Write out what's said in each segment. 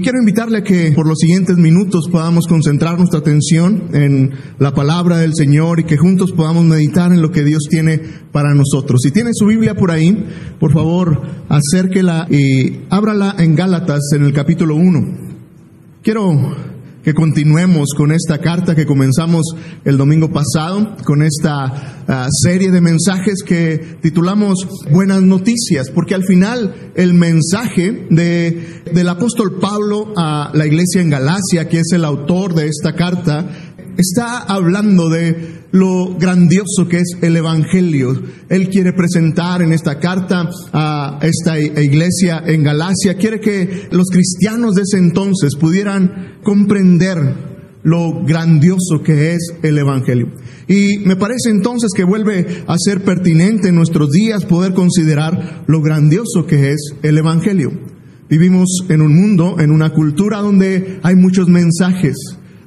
Quiero invitarle a que por los siguientes minutos podamos concentrar nuestra atención en la palabra del Señor y que juntos podamos meditar en lo que Dios tiene para nosotros. Si tiene su Biblia por ahí, por favor, acérquela y ábrala en Gálatas en el capítulo 1. Quiero que continuemos con esta carta que comenzamos el domingo pasado, con esta uh, serie de mensajes que titulamos Buenas Noticias, porque al final el mensaje de, del apóstol Pablo a la iglesia en Galacia, que es el autor de esta carta, está hablando de lo grandioso que es el Evangelio. Él quiere presentar en esta carta a esta iglesia en Galacia, quiere que los cristianos de ese entonces pudieran comprender lo grandioso que es el Evangelio. Y me parece entonces que vuelve a ser pertinente en nuestros días poder considerar lo grandioso que es el Evangelio. Vivimos en un mundo, en una cultura donde hay muchos mensajes,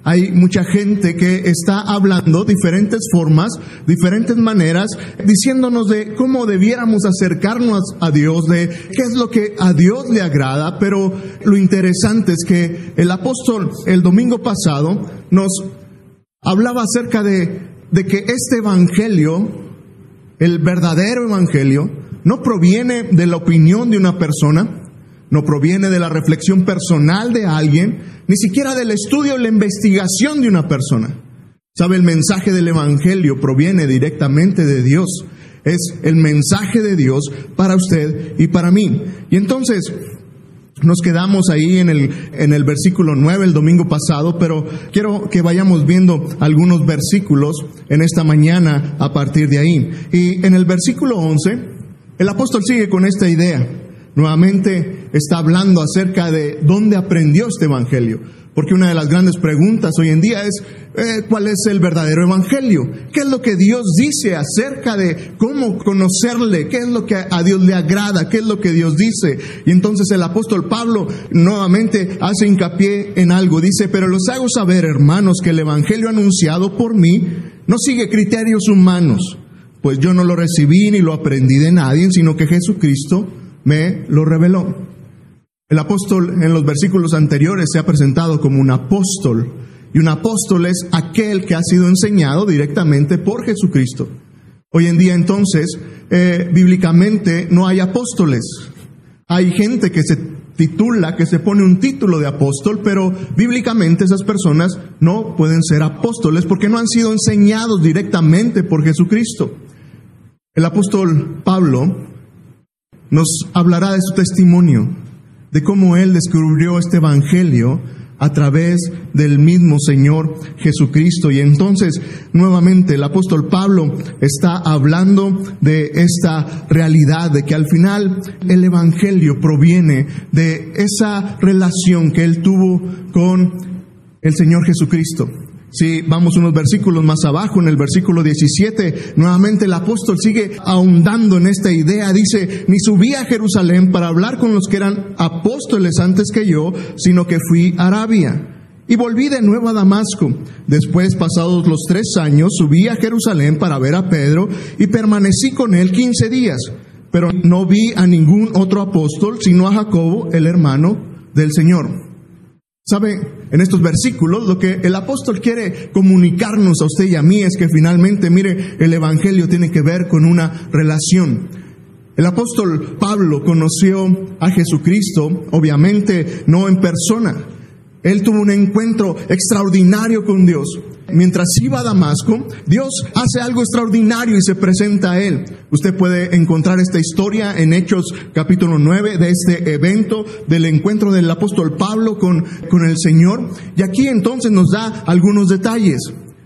hay mucha gente que está hablando diferentes formas, diferentes maneras, diciéndonos de cómo debiéramos acercarnos a Dios, de qué es lo que a Dios le agrada, pero lo interesante es que el apóstol el domingo pasado nos hablaba acerca de, de que este evangelio, el verdadero evangelio, no proviene de la opinión de una persona, no proviene de la reflexión personal de alguien, ni siquiera del estudio o la investigación de una persona. ¿Sabe? El mensaje del Evangelio proviene directamente de Dios. Es el mensaje de Dios para usted y para mí. Y entonces, nos quedamos ahí en el, en el versículo 9 el domingo pasado, pero quiero que vayamos viendo algunos versículos en esta mañana a partir de ahí. Y en el versículo 11, el apóstol sigue con esta idea nuevamente está hablando acerca de dónde aprendió este Evangelio. Porque una de las grandes preguntas hoy en día es, eh, ¿cuál es el verdadero Evangelio? ¿Qué es lo que Dios dice acerca de cómo conocerle? ¿Qué es lo que a Dios le agrada? ¿Qué es lo que Dios dice? Y entonces el apóstol Pablo nuevamente hace hincapié en algo. Dice, pero los hago saber, hermanos, que el Evangelio anunciado por mí no sigue criterios humanos, pues yo no lo recibí ni lo aprendí de nadie, sino que Jesucristo me lo reveló. El apóstol en los versículos anteriores se ha presentado como un apóstol y un apóstol es aquel que ha sido enseñado directamente por Jesucristo. Hoy en día entonces, eh, bíblicamente no hay apóstoles. Hay gente que se titula, que se pone un título de apóstol, pero bíblicamente esas personas no pueden ser apóstoles porque no han sido enseñados directamente por Jesucristo. El apóstol Pablo nos hablará de su testimonio, de cómo él descubrió este Evangelio a través del mismo Señor Jesucristo. Y entonces, nuevamente, el apóstol Pablo está hablando de esta realidad, de que al final el Evangelio proviene de esa relación que él tuvo con el Señor Jesucristo. Si vamos unos versículos más abajo, en el versículo 17, nuevamente el apóstol sigue ahondando en esta idea. Dice, ni subí a Jerusalén para hablar con los que eran apóstoles antes que yo, sino que fui a Arabia. Y volví de nuevo a Damasco. Después, pasados los tres años, subí a Jerusalén para ver a Pedro y permanecí con él quince días. Pero no vi a ningún otro apóstol, sino a Jacobo, el hermano del Señor. ¿Sabe? En estos versículos lo que el apóstol quiere comunicarnos a usted y a mí es que finalmente, mire, el Evangelio tiene que ver con una relación. El apóstol Pablo conoció a Jesucristo, obviamente no en persona. Él tuvo un encuentro extraordinario con Dios mientras iba a Damasco, Dios hace algo extraordinario y se presenta a él. Usted puede encontrar esta historia en Hechos capítulo 9 de este evento del encuentro del apóstol Pablo con, con el Señor. Y aquí entonces nos da algunos detalles.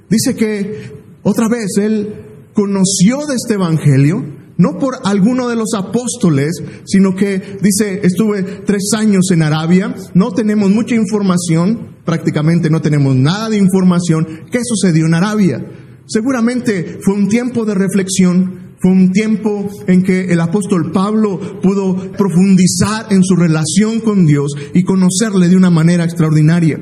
Dice que otra vez él conoció de este evangelio, no por alguno de los apóstoles, sino que dice, estuve tres años en Arabia, no tenemos mucha información, prácticamente no tenemos nada de información. ¿Qué sucedió en Arabia? Seguramente fue un tiempo de reflexión, fue un tiempo en que el apóstol Pablo pudo profundizar en su relación con Dios y conocerle de una manera extraordinaria.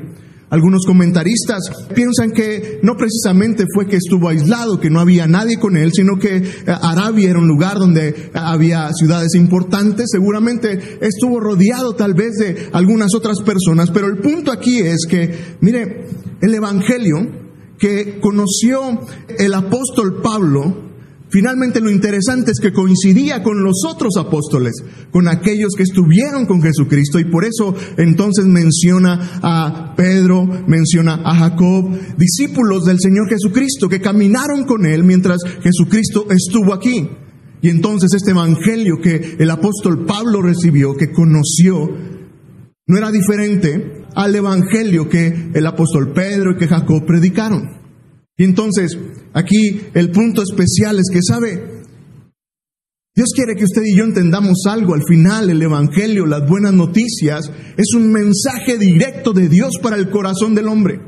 Algunos comentaristas piensan que no precisamente fue que estuvo aislado, que no había nadie con él, sino que eh, Arabia era un lugar donde había ciudades importantes, seguramente estuvo rodeado tal vez de algunas otras personas, pero el punto aquí es que, mire, el Evangelio que conoció el apóstol Pablo, Finalmente lo interesante es que coincidía con los otros apóstoles, con aquellos que estuvieron con Jesucristo y por eso entonces menciona a Pedro, menciona a Jacob, discípulos del Señor Jesucristo que caminaron con él mientras Jesucristo estuvo aquí. Y entonces este evangelio que el apóstol Pablo recibió, que conoció, no era diferente al evangelio que el apóstol Pedro y que Jacob predicaron. Y entonces, aquí el punto especial es que, ¿sabe? Dios quiere que usted y yo entendamos algo. Al final, el Evangelio, las buenas noticias, es un mensaje directo de Dios para el corazón del hombre.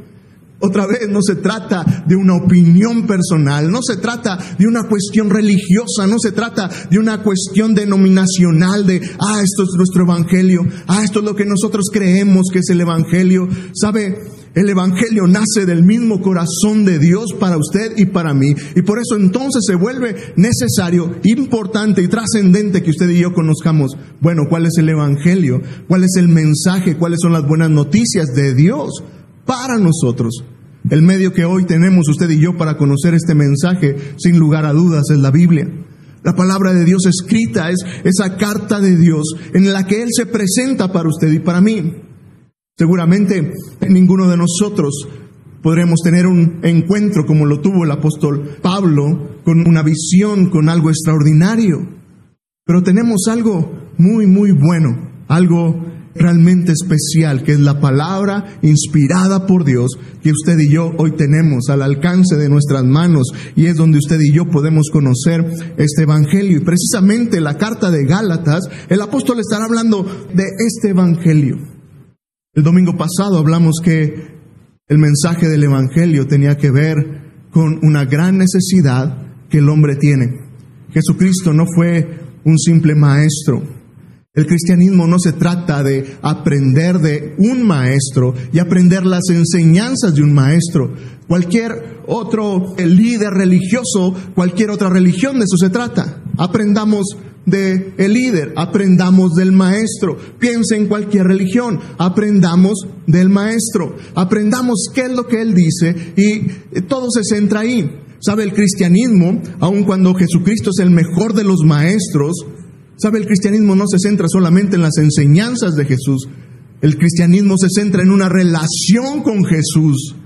Otra vez, no se trata de una opinión personal, no se trata de una cuestión religiosa, no se trata de una cuestión denominacional de, ah, esto es nuestro Evangelio, ah, esto es lo que nosotros creemos que es el Evangelio. ¿Sabe? El Evangelio nace del mismo corazón de Dios para usted y para mí. Y por eso entonces se vuelve necesario, importante y trascendente que usted y yo conozcamos, bueno, cuál es el Evangelio, cuál es el mensaje, cuáles son las buenas noticias de Dios para nosotros. El medio que hoy tenemos usted y yo para conocer este mensaje, sin lugar a dudas, es la Biblia. La palabra de Dios escrita es esa carta de Dios en la que Él se presenta para usted y para mí. Seguramente ninguno de nosotros podremos tener un encuentro como lo tuvo el apóstol Pablo, con una visión, con algo extraordinario. Pero tenemos algo muy, muy bueno, algo realmente especial, que es la palabra inspirada por Dios que usted y yo hoy tenemos al alcance de nuestras manos y es donde usted y yo podemos conocer este Evangelio. Y precisamente la carta de Gálatas, el apóstol estará hablando de este Evangelio. El domingo pasado hablamos que el mensaje del Evangelio tenía que ver con una gran necesidad que el hombre tiene. Jesucristo no fue un simple maestro. El cristianismo no se trata de aprender de un maestro y aprender las enseñanzas de un maestro. Cualquier otro líder religioso, cualquier otra religión, de eso se trata. Aprendamos del el líder, aprendamos del maestro. Piense en cualquier religión, aprendamos del maestro, aprendamos qué es lo que él dice y todo se centra ahí. ¿Sabe el cristianismo, aun cuando Jesucristo es el mejor de los maestros, sabe el cristianismo no se centra solamente en las enseñanzas de Jesús, el cristianismo se centra en una relación con Jesús.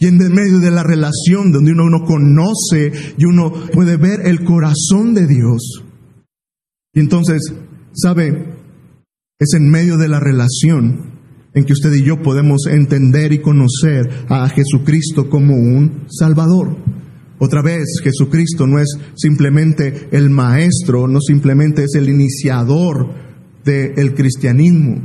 Y en medio de la relación donde uno, uno conoce y uno puede ver el corazón de Dios. Y entonces, ¿sabe? Es en medio de la relación en que usted y yo podemos entender y conocer a Jesucristo como un Salvador. Otra vez, Jesucristo no es simplemente el maestro, no simplemente es el iniciador del cristianismo.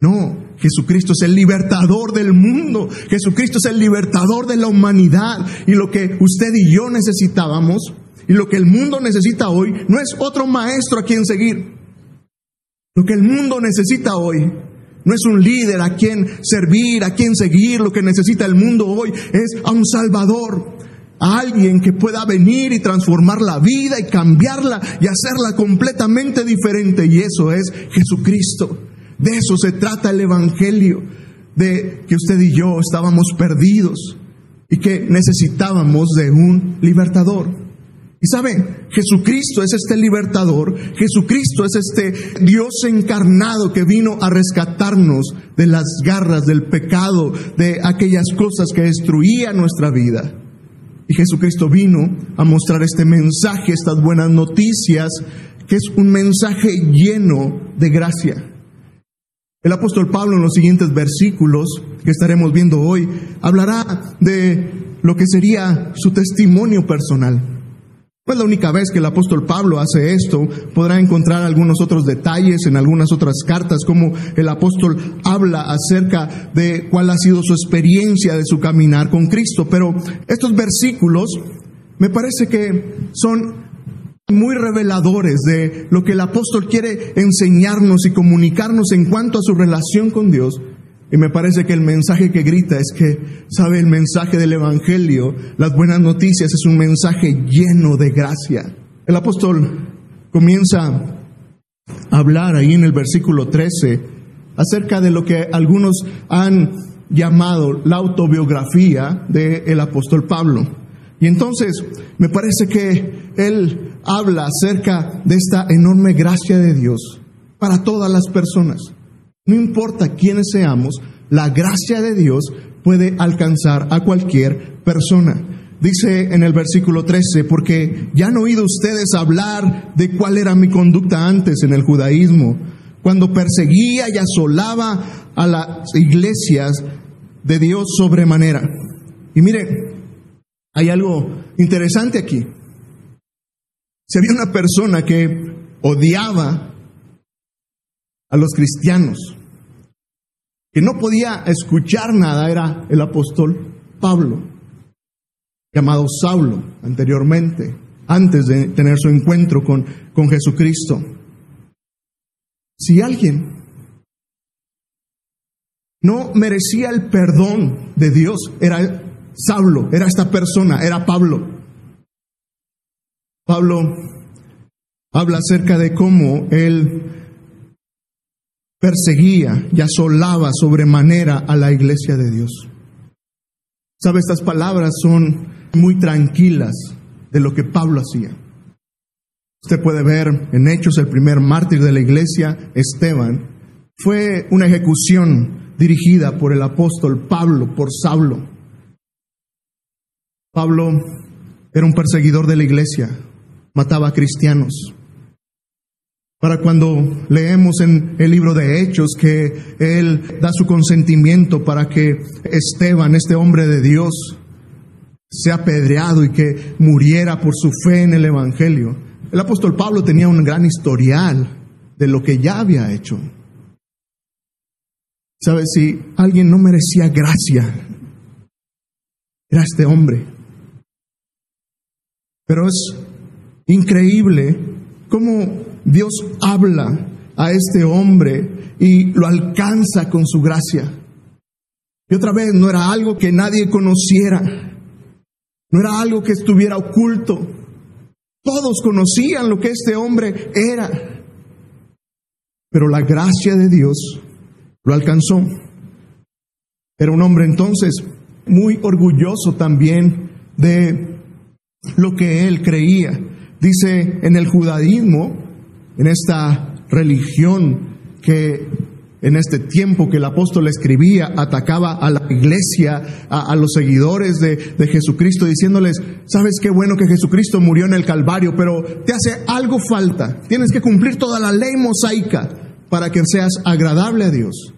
No, Jesucristo es el libertador del mundo. Jesucristo es el libertador de la humanidad. Y lo que usted y yo necesitábamos y lo que el mundo necesita hoy no es otro maestro a quien seguir. Lo que el mundo necesita hoy no es un líder a quien servir, a quien seguir. Lo que necesita el mundo hoy es a un Salvador, a alguien que pueda venir y transformar la vida y cambiarla y hacerla completamente diferente. Y eso es Jesucristo. De eso se trata el Evangelio, de que usted y yo estábamos perdidos y que necesitábamos de un libertador. Y sabe, Jesucristo es este libertador, Jesucristo es este Dios encarnado que vino a rescatarnos de las garras del pecado, de aquellas cosas que destruían nuestra vida. Y Jesucristo vino a mostrar este mensaje, estas buenas noticias, que es un mensaje lleno de gracia. El apóstol Pablo en los siguientes versículos que estaremos viendo hoy hablará de lo que sería su testimonio personal. No es la única vez que el apóstol Pablo hace esto. Podrá encontrar algunos otros detalles en algunas otras cartas, como el apóstol habla acerca de cuál ha sido su experiencia de su caminar con Cristo. Pero estos versículos me parece que son muy reveladores de lo que el apóstol quiere enseñarnos y comunicarnos en cuanto a su relación con Dios Y me parece que el mensaje que grita es que, ¿sabe? El mensaje del Evangelio, las buenas noticias, es un mensaje lleno de gracia. El apóstol comienza a hablar ahí en el versículo 13 acerca de lo que algunos han llamado la autobiografía del apóstol Pablo. Y entonces me parece que él habla acerca de esta enorme gracia de Dios para todas las personas. No importa quiénes seamos, la gracia de Dios puede alcanzar a cualquier persona. Dice en el versículo 13, porque ya han oído ustedes hablar de cuál era mi conducta antes en el judaísmo, cuando perseguía y asolaba a las iglesias de Dios sobremanera. Y mire, hay algo interesante aquí. Si había una persona que odiaba a los cristianos, que no podía escuchar nada, era el apóstol Pablo, llamado Saulo anteriormente, antes de tener su encuentro con, con Jesucristo. Si alguien no merecía el perdón de Dios, era Saulo, era esta persona, era Pablo. Pablo habla acerca de cómo él perseguía y asolaba sobremanera a la iglesia de Dios. Sabe, estas palabras son muy tranquilas de lo que Pablo hacía. Usted puede ver en Hechos el primer mártir de la iglesia, Esteban, fue una ejecución dirigida por el apóstol Pablo, por Saulo. Pablo era un perseguidor de la iglesia, mataba a cristianos. Para cuando leemos en el libro de Hechos que Él da su consentimiento para que Esteban, este hombre de Dios, sea apedreado y que muriera por su fe en el Evangelio. El apóstol Pablo tenía un gran historial de lo que ya había hecho. ¿Sabes? Si alguien no merecía gracia, era este hombre. Pero es increíble cómo Dios habla a este hombre y lo alcanza con su gracia. Y otra vez, no era algo que nadie conociera, no era algo que estuviera oculto. Todos conocían lo que este hombre era. Pero la gracia de Dios lo alcanzó. Era un hombre entonces muy orgulloso también de lo que él creía. Dice en el judaísmo, en esta religión que en este tiempo que el apóstol escribía, atacaba a la iglesia, a, los seguidores de, de, Jesucristo, diciéndoles, sabes qué bueno que Jesucristo murió en el Calvario, pero te hace algo falta, tienes que cumplir toda la ley mosaica para que seas agradable a Dios.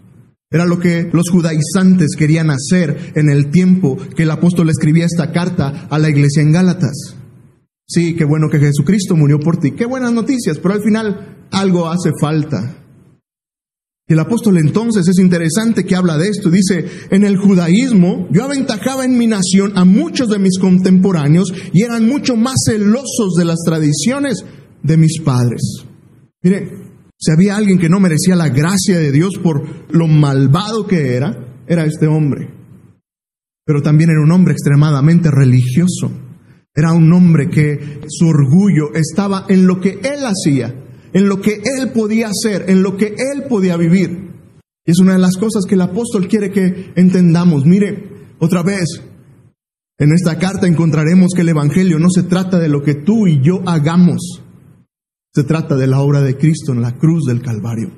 Era lo que los judaizantes querían hacer en el tiempo que el apóstol escribía esta carta a la iglesia en Gálatas. Sí, qué bueno que Jesucristo murió por ti. Qué buenas noticias, pero al final algo hace falta. Y el apóstol entonces es interesante que habla de esto. Dice, en el judaísmo yo aventajaba en mi nación a muchos de mis contemporáneos y eran mucho más celosos de las tradiciones de mis padres. Mire, si había alguien que no merecía la gracia de Dios por lo malvado que era, era este hombre. Pero también era un hombre extremadamente religioso. Era un hombre que su orgullo estaba en lo que él hacía, en lo que él podía hacer, en lo que él podía vivir. Y es una de las cosas que el apóstol quiere que entendamos. Mire, otra vez, en esta carta encontraremos que el Evangelio no se trata de lo que tú y yo hagamos, se trata de la obra de Cristo en la cruz del Calvario.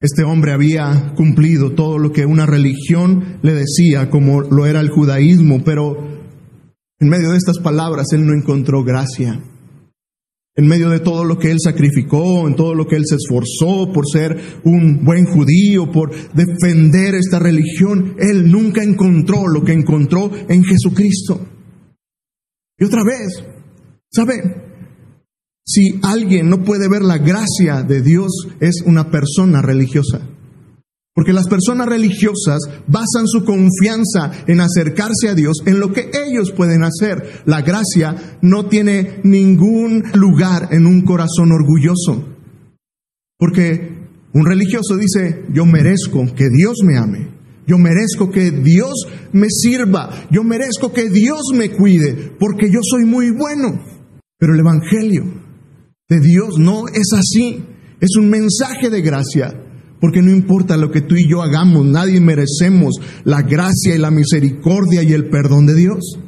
Este hombre había cumplido todo lo que una religión le decía, como lo era el judaísmo, pero en medio de estas palabras él no encontró gracia. En medio de todo lo que él sacrificó, en todo lo que él se esforzó por ser un buen judío, por defender esta religión, él nunca encontró lo que encontró en Jesucristo. Y otra vez, ¿sabe? Si alguien no puede ver la gracia de Dios, es una persona religiosa. Porque las personas religiosas basan su confianza en acercarse a Dios en lo que ellos pueden hacer. La gracia no tiene ningún lugar en un corazón orgulloso. Porque Un religioso dice, yo merezco que Dios me ame, yo merezco que Dios me sirva, yo merezco que Dios me cuide, porque yo soy muy bueno. Pero el Evangelio de Dios no es así, es un mensaje de gracia. Porque no importa lo que tú y yo hagamos, nadie merecemos la gracia y la misericordia y el perdón de Dios.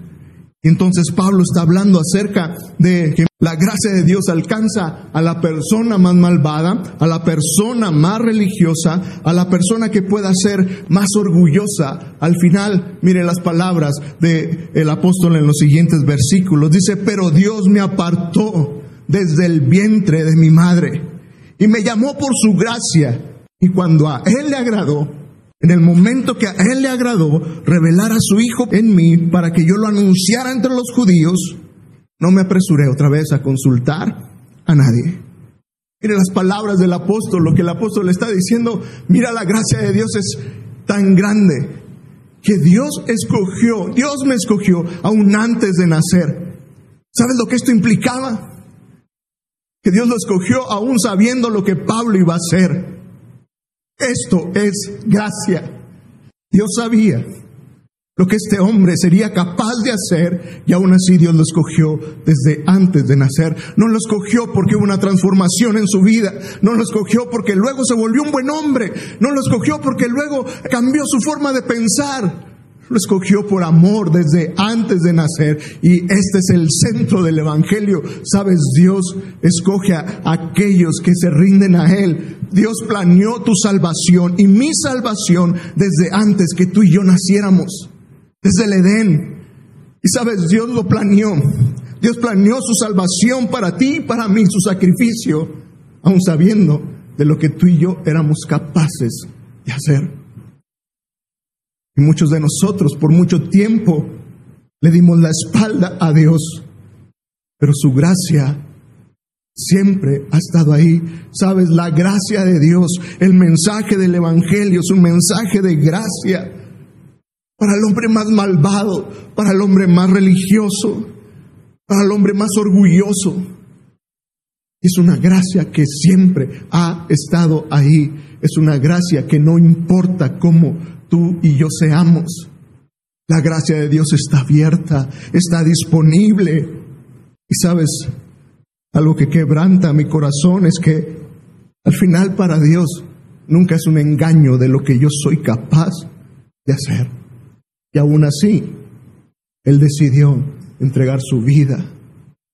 Entonces Pablo está hablando acerca de que la gracia de Dios alcanza a la persona más malvada, a la persona más religiosa, a la persona que pueda ser más orgullosa. Al final, mire las palabras del el apóstol en los siguientes versículos. Dice, pero Dios me apartó desde el vientre de mi madre y me llamó por su gracia. Y cuando a Él le agradó, en el momento que a Él le agradó revelar a su Hijo en mí para que yo lo anunciara entre los judíos, no me apresuré otra vez a consultar a nadie. Mire las palabras del apóstol, lo que el apóstol está diciendo, mira la gracia de Dios es tan grande que Dios escogió, Dios me escogió aún antes de nacer. ¿Sabes lo que esto implicaba? Que Dios lo escogió aún sabiendo lo que Pablo iba a hacer. Esto es gracia. Dios sabía lo que este hombre sería capaz de hacer y aún así Dios lo escogió desde antes de nacer. No lo escogió porque hubo una transformación en su vida, no lo escogió porque luego se volvió un buen hombre, no lo escogió porque luego cambió su forma de pensar. Lo escogió por amor desde antes de nacer y este es el centro del Evangelio. Sabes, Dios escoge a aquellos que se rinden a Él. Dios planeó tu salvación y mi salvación desde antes que tú y yo naciéramos, desde el Edén. Y sabes, Dios lo planeó. Dios planeó su salvación para ti y para mí, su sacrificio, aun sabiendo de lo que tú y yo éramos capaces de hacer. Y muchos de nosotros por mucho tiempo le dimos la espalda a Dios, pero su gracia siempre ha estado ahí. Sabes, la gracia de Dios, el mensaje del Evangelio es un mensaje de gracia para el hombre más malvado, para el hombre más religioso, para el hombre más orgulloso. Es una gracia que siempre ha estado ahí. Es una gracia que no importa cómo tú y yo seamos. La gracia de Dios está abierta, está disponible. Y sabes, algo que quebranta mi corazón es que al final para Dios nunca es un engaño de lo que yo soy capaz de hacer. Y aún así, Él decidió entregar su vida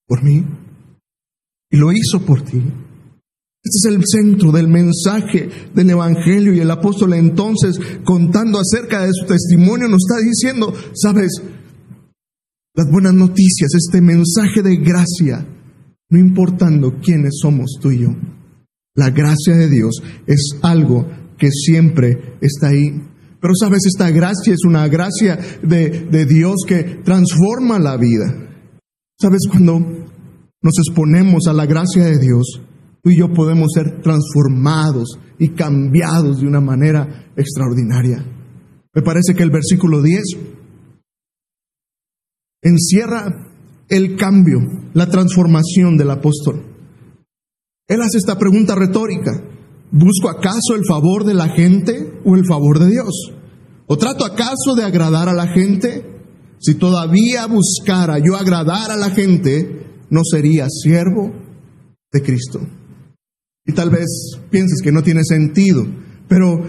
por mí. Y lo hizo por ti. Este es el centro del mensaje del Evangelio y el apóstol entonces contando acerca de su testimonio nos está diciendo, sabes, las buenas noticias, este mensaje de gracia, no importando quiénes somos tú y yo. La gracia de Dios es algo que siempre está ahí. Pero sabes, esta gracia es una gracia de, de Dios que transforma la vida. Sabes, cuando nos exponemos a la gracia de Dios, tú y yo podemos ser transformados y cambiados de una manera extraordinaria. Me parece que el versículo 10 encierra el cambio, la transformación del apóstol. Él hace esta pregunta retórica. ¿Busco acaso el favor de la gente o el favor de Dios? ¿O trato acaso de agradar a la gente? Si todavía buscara yo agradar a la gente, no sería siervo de Cristo. Y tal vez pienses que no tiene sentido, pero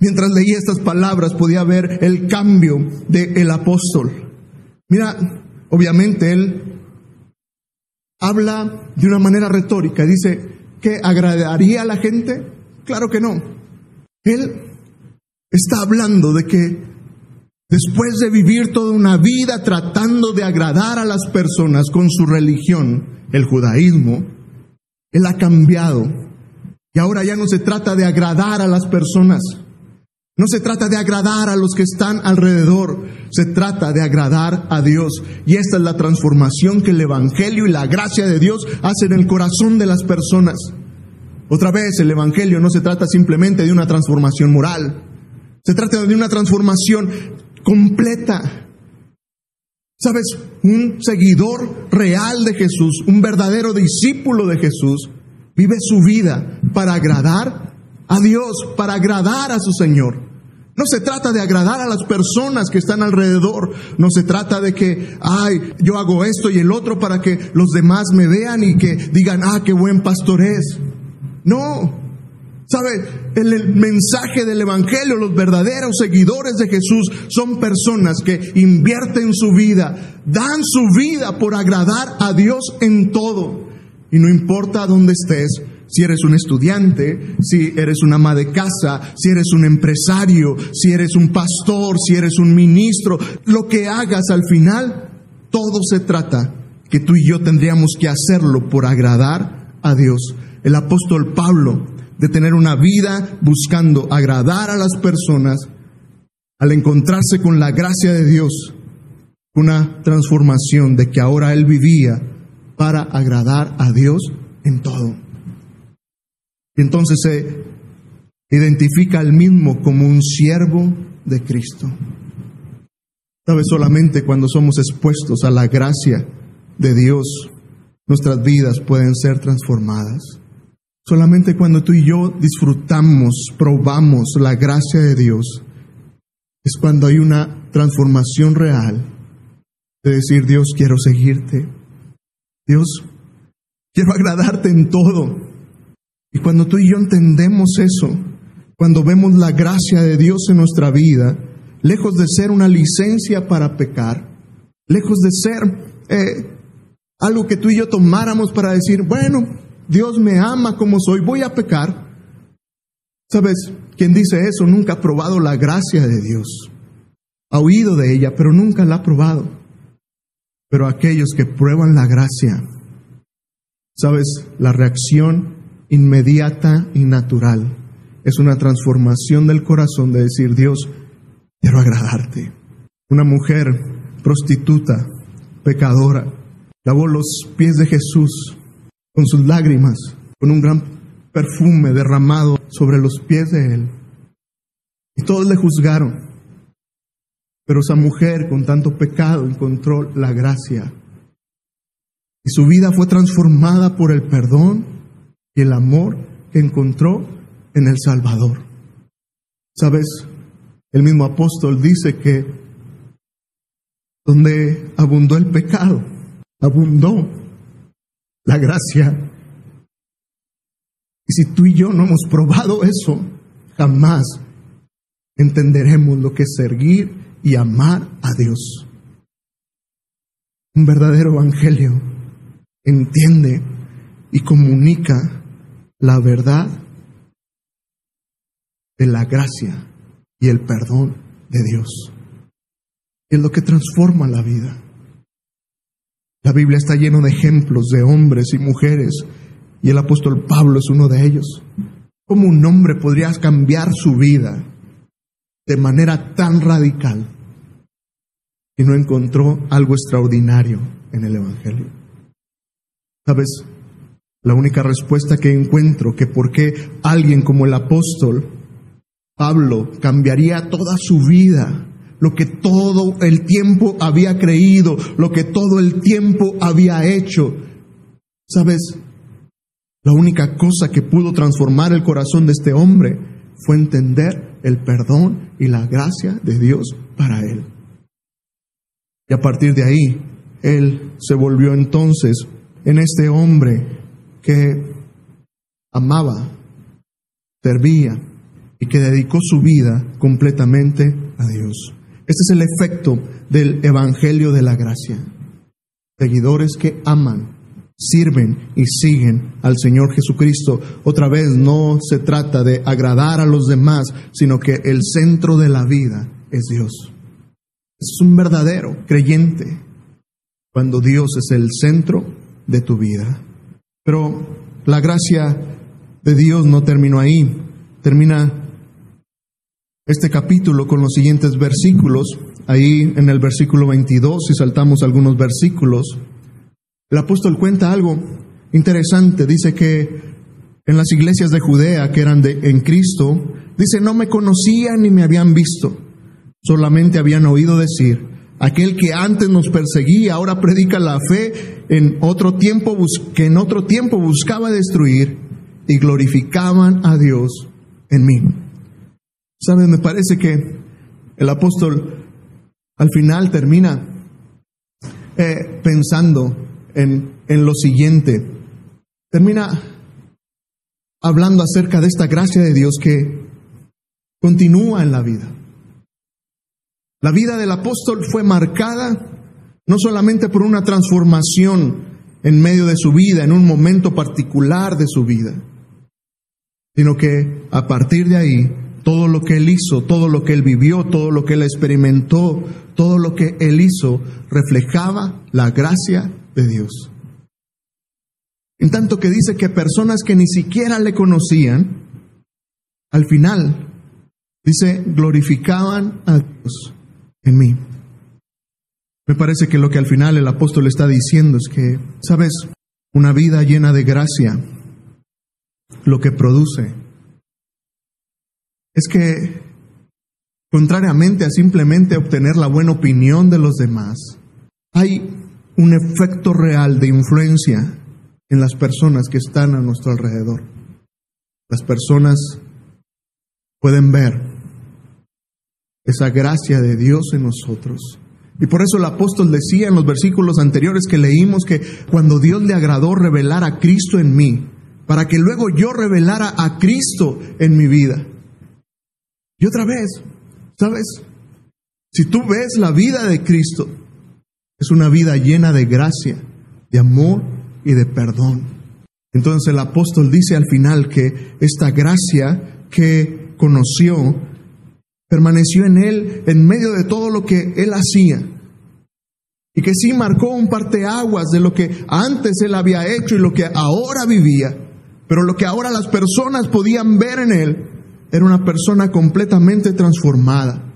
mientras leía estas palabras podía ver el cambio del apóstol. Mira, obviamente él habla de una manera retórica, dice que agradaría a la gente. Claro que no. Él está hablando de que después de vivir toda una vida tratando de agradar a las personas con su religión, el judaísmo, él ha cambiado. Y ahora ya no se trata de agradar a las personas. No se trata de agradar a los que están alrededor. Se trata de agradar a Dios. Y esta es la transformación que el Evangelio y la gracia de Dios hacen en el corazón de las personas. Otra vez, el Evangelio no se trata simplemente de una transformación moral. Se trata de una transformación completa. Sabes, un seguidor real de Jesús, un verdadero discípulo de Jesús, vive su vida para agradar a Dios, para agradar a su Señor. No se trata de agradar a las personas que están alrededor. No se trata de que, ay, yo hago esto y el otro para que los demás me vean y que digan, ah, qué buen pastor es. No. ¿Sabe? En el mensaje del Evangelio, los verdaderos seguidores de Jesús son personas que invierten su vida, dan su vida por agradar a Dios en todo. Y no importa dónde estés, si eres un estudiante, si eres una ama de casa, si eres un empresario, si eres un pastor, si eres un ministro, lo que hagas al final, todo se trata que tú y yo tendríamos que hacerlo por agradar a Dios. El apóstol Pablo, de tener una vida buscando agradar a las personas, al encontrarse con la gracia de Dios, una transformación de que ahora él vivía para agradar a Dios en todo. Y entonces se identifica al mismo como un siervo de Cristo. Sabes, solamente cuando somos expuestos a la gracia de Dios, nuestras vidas pueden ser transformadas. Solamente cuando tú y yo disfrutamos, probamos la gracia de Dios, es cuando hay una transformación real de decir, Dios, quiero seguirte. Dios, quiero agradarte en todo. Y cuando tú y yo entendemos eso, cuando vemos la gracia de Dios en nuestra vida, lejos de ser una licencia para pecar, lejos de ser eh, algo que tú y yo tomáramos para decir, bueno, Dios me ama como soy, voy a pecar. ¿Sabes? Quien dice eso nunca ha probado la gracia de Dios. Ha oído de ella, pero nunca la ha probado. Pero aquellos que prueban la gracia, ¿sabes? La reacción inmediata y natural. Es una transformación del corazón de decir, Dios, quiero agradarte. Una mujer prostituta, pecadora, lavó los pies de Jesús con sus lágrimas, con un gran perfume derramado sobre los pies de él. Y todos le juzgaron. Pero esa mujer con tanto pecado encontró la gracia. Y su vida fue transformada por el perdón y el amor que encontró en el Salvador. ¿Sabes? El mismo apóstol dice que donde abundó el pecado, abundó la gracia. Y si tú y yo no hemos probado eso, jamás entenderemos lo que es seguir y amar a Dios. Un verdadero evangelio entiende y comunica la verdad de la gracia y el perdón de Dios. Es lo que transforma la vida. La Biblia está lleno de ejemplos de hombres y mujeres y el apóstol Pablo es uno de ellos. ¿Cómo un hombre podría cambiar su vida de manera tan radical y no encontró algo extraordinario en el Evangelio? ¿Sabes? La única respuesta que encuentro que por qué alguien como el apóstol Pablo cambiaría toda su vida, lo que todo el tiempo había creído, lo que todo el tiempo había hecho. ¿Sabes? La única cosa que pudo transformar el corazón de este hombre fue entender el perdón y la gracia de Dios para él. Y a partir de ahí, él se volvió entonces en este hombre que amaba, servía y que dedicó su vida completamente a Dios. Este es el efecto del Evangelio de la Gracia. Seguidores que aman, sirven y siguen al Señor Jesucristo. Otra vez no se trata de agradar a los demás, sino que el centro de la vida es Dios. Es un verdadero creyente cuando Dios es el centro de tu vida. Pero la gracia de Dios no terminó ahí. Termina este capítulo con los siguientes versículos. Ahí en el versículo 22, si saltamos algunos versículos, el apóstol cuenta algo interesante. Dice que en las iglesias de Judea que eran de, en Cristo, dice, no me conocían ni me habían visto, solamente habían oído decir, Aquel que antes nos perseguía ahora predica la fe en otro tiempo que en otro tiempo buscaba destruir y glorificaban a Dios en mí. ¿Sabes? Me parece que el apóstol al final termina eh, pensando en, en lo siguiente. Termina hablando acerca de esta gracia de Dios que continúa en la vida. La vida del apóstol fue marcada no solamente por una transformación en medio de su vida, en un momento particular de su vida, sino que a partir de ahí, todo lo que él hizo, todo lo que él vivió, todo lo que él experimentó, todo lo que él hizo, reflejaba la gracia de Dios. En tanto que dice que personas que ni siquiera le conocían, al final, dice, glorificaban a Dios en mí. Me parece que lo que al final el apóstol está diciendo es que, sabes, una vida llena de gracia, lo que produce es que, contrariamente a simplemente obtener la buena opinión de los demás, hay un efecto real de influencia en las personas que están a nuestro alrededor. Las personas pueden ver esa gracia de Dios en nosotros. Y por eso el apóstol decía en los versículos anteriores que leímos que cuando Dios le agradó revelar a Cristo en mí, para que luego yo revelara a Cristo en mi vida. Y otra vez, ¿sabes? Si tú ves la vida de Cristo, es una vida llena de gracia, de amor y de perdón. Entonces el apóstol dice al final que esta gracia que conoció permaneció en él en medio de todo lo que él hacía. Y que sí marcó un parteaguas de lo que antes él había hecho y lo que ahora vivía. Pero lo que ahora las personas podían ver en él era una persona completamente transformada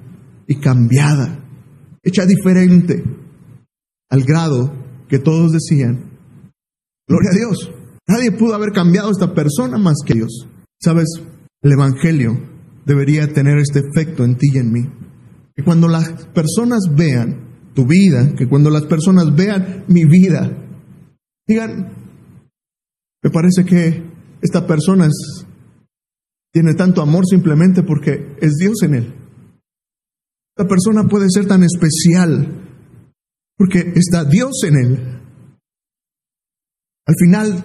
y cambiada, hecha diferente, al grado que todos decían, Gloria a Dios. Nadie pudo haber cambiado a esta persona más que Dios. Sabes, el Evangelio debería tener este efecto en ti y en mí. Que cuando las personas vean tu vida, que cuando las personas vean mi vida, digan, me parece que esta persona tiene tanto amor simplemente porque es Dios en él. Esta persona puede ser tan especial porque está Dios en él. Al final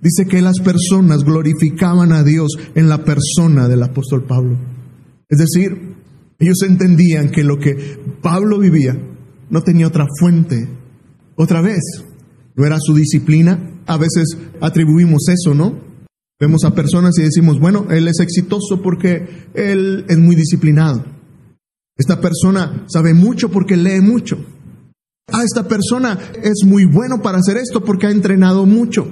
dice que las personas glorificaban a Dios en la persona del apóstol Pablo. Es decir, ellos entendían que lo que Pablo vivía no tenía otra fuente. Otra vez, no era su disciplina. A veces atribuimos eso, ¿no? Vemos a personas y decimos, bueno, él es exitoso porque él es muy disciplinado. Esta persona sabe mucho porque lee mucho. Ah, esta persona es muy bueno para hacer esto porque ha entrenado mucho.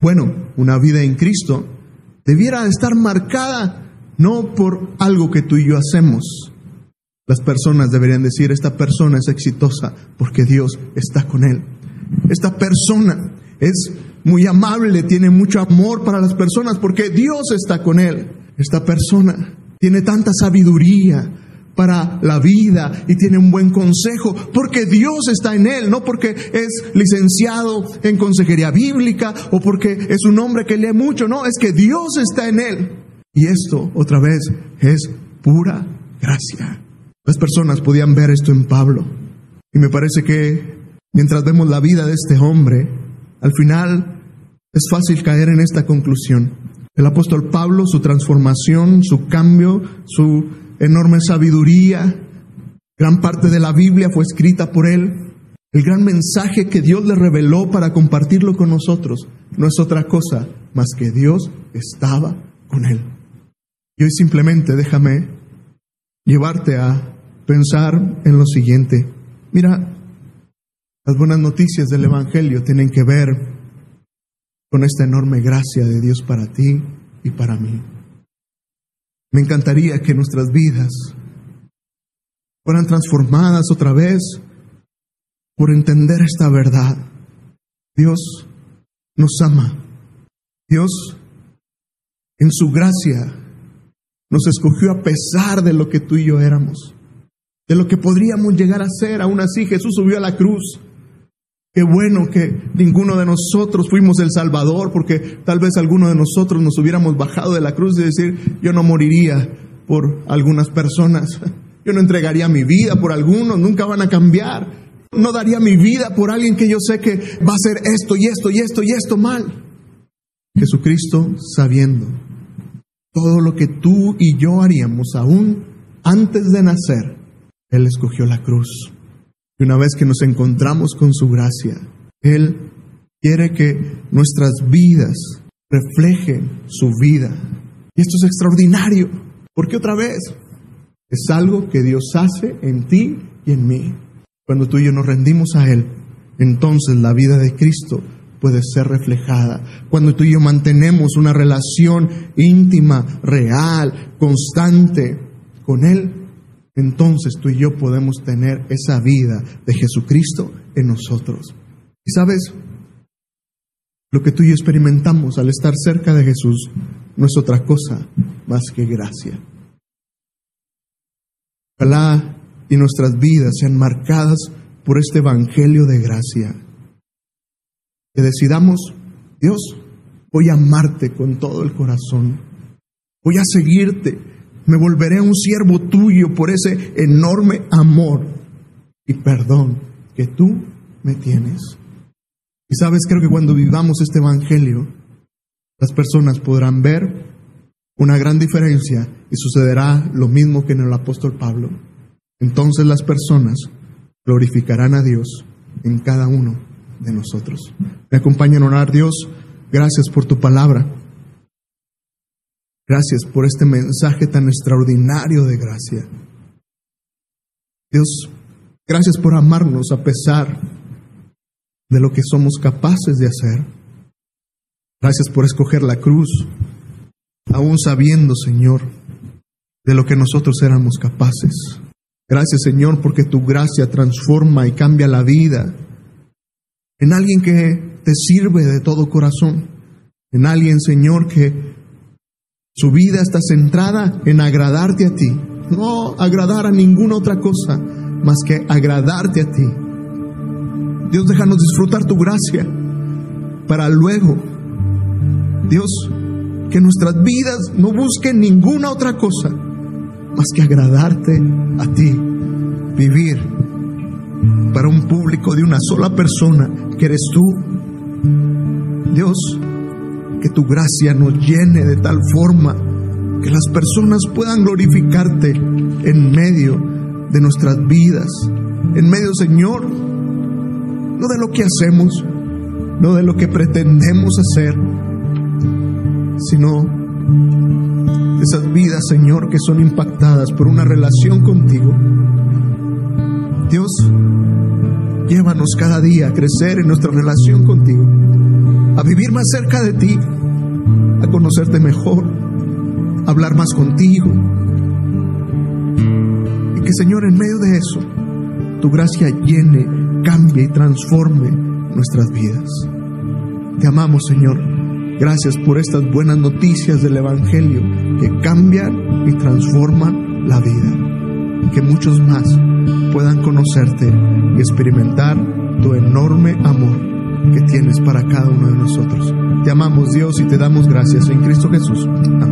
Bueno, una vida en Cristo debiera estar marcada no por algo que tú y yo hacemos. Las personas deberían decir, esta persona es exitosa porque Dios está con él. Esta persona es muy amable, tiene mucho amor para las personas porque Dios está con él. Esta persona tiene tanta sabiduría, para la vida y tiene un buen consejo, porque Dios está en él, no porque es licenciado en consejería bíblica o porque es un hombre que lee mucho, no, es que Dios está en él. Y esto, otra vez, es pura gracia. Las personas podían ver esto en Pablo. Y me parece que mientras vemos la vida de este hombre, al final es fácil caer en esta conclusión. El apóstol Pablo, su transformación, su cambio, su enorme sabiduría. Gran parte de la Biblia fue escrita por él. El gran mensaje que Dios le reveló para compartirlo con nosotros no es otra cosa más que Dios estaba con él. Y hoy simplemente déjame llevarte a pensar en lo siguiente. Mira, las buenas noticias del Evangelio tienen que ver con esta enorme gracia de Dios para ti y para mí. Me encantaría que nuestras vidas fueran transformadas otra vez por entender esta verdad. Dios nos ama. Dios, en su gracia, nos escogió a pesar de lo que tú y yo éramos, de lo que podríamos llegar a ser. Aún así, Jesús subió a la cruz Qué bueno que ninguno de nosotros fuimos el Salvador, porque tal vez alguno de nosotros nos hubiéramos bajado de la cruz y decir, yo no moriría por algunas personas, yo no entregaría mi vida por algunos, nunca van a cambiar, no daría mi vida por alguien que yo sé que va a hacer esto y esto y esto y esto mal. Jesucristo, sabiendo todo lo que tú y yo haríamos aún antes de nacer, Él escogió la cruz. Y una vez que nos encontramos con su gracia, Él quiere que nuestras vidas reflejen su vida. Y esto es extraordinario, porque otra vez es algo que Dios hace en ti y en mí. Cuando tú y yo nos rendimos a Él, entonces la vida de Cristo puede ser reflejada. Cuando tú y yo mantenemos una relación íntima, real, constante con Él, entonces tú y yo podemos tener esa vida de Jesucristo en nosotros. Y sabes, lo que tú y yo experimentamos al estar cerca de Jesús no es otra cosa más que gracia. Ojalá y nuestras vidas sean marcadas por este Evangelio de gracia. Que decidamos, Dios, voy a amarte con todo el corazón, voy a seguirte, me volveré un siervo tuyo por ese enorme amor y perdón que tú me tienes. Y sabes, creo que cuando vivamos este Evangelio, las personas podrán ver una gran diferencia y sucederá lo mismo que en el apóstol Pablo. Entonces las personas glorificarán a Dios en cada uno de nosotros. Me acompañan a orar, Dios, gracias por tu palabra. Gracias por este mensaje tan extraordinario de gracia. Dios, gracias por amarnos a pesar de lo que somos capaces de hacer. Gracias por escoger la cruz, aún sabiendo, Señor, de lo que nosotros éramos capaces. Gracias, Señor, porque tu gracia transforma y cambia la vida en alguien que te sirve de todo corazón, en alguien, Señor, que su vida está centrada en agradarte a ti, no agradar a ninguna otra cosa más que agradarte a ti. Dios, déjanos disfrutar tu gracia para luego, Dios, que nuestras vidas no busquen ninguna otra cosa más que agradarte a ti, vivir para un público de una sola persona que eres tú. Dios, que tu gracia nos llene de tal forma que las personas puedan glorificarte en medio de nuestras vidas, en medio, Señor, no de lo que hacemos, no de lo que pretendemos hacer, sino de esas vidas, Señor, que son impactadas por una relación contigo. Dios, llévanos cada día a crecer en nuestra relación contigo a vivir más cerca de ti, a conocerte mejor, a hablar más contigo. Y que Señor, en medio de eso, tu gracia llene, cambie y transforme nuestras vidas. Te amamos, Señor. Gracias por estas buenas noticias del Evangelio que cambian y transforman la vida. Que muchos más puedan conocerte y experimentar tu enorme amor que tienes para cada uno de nosotros. Te amamos Dios y te damos gracias en Cristo Jesús. Amén.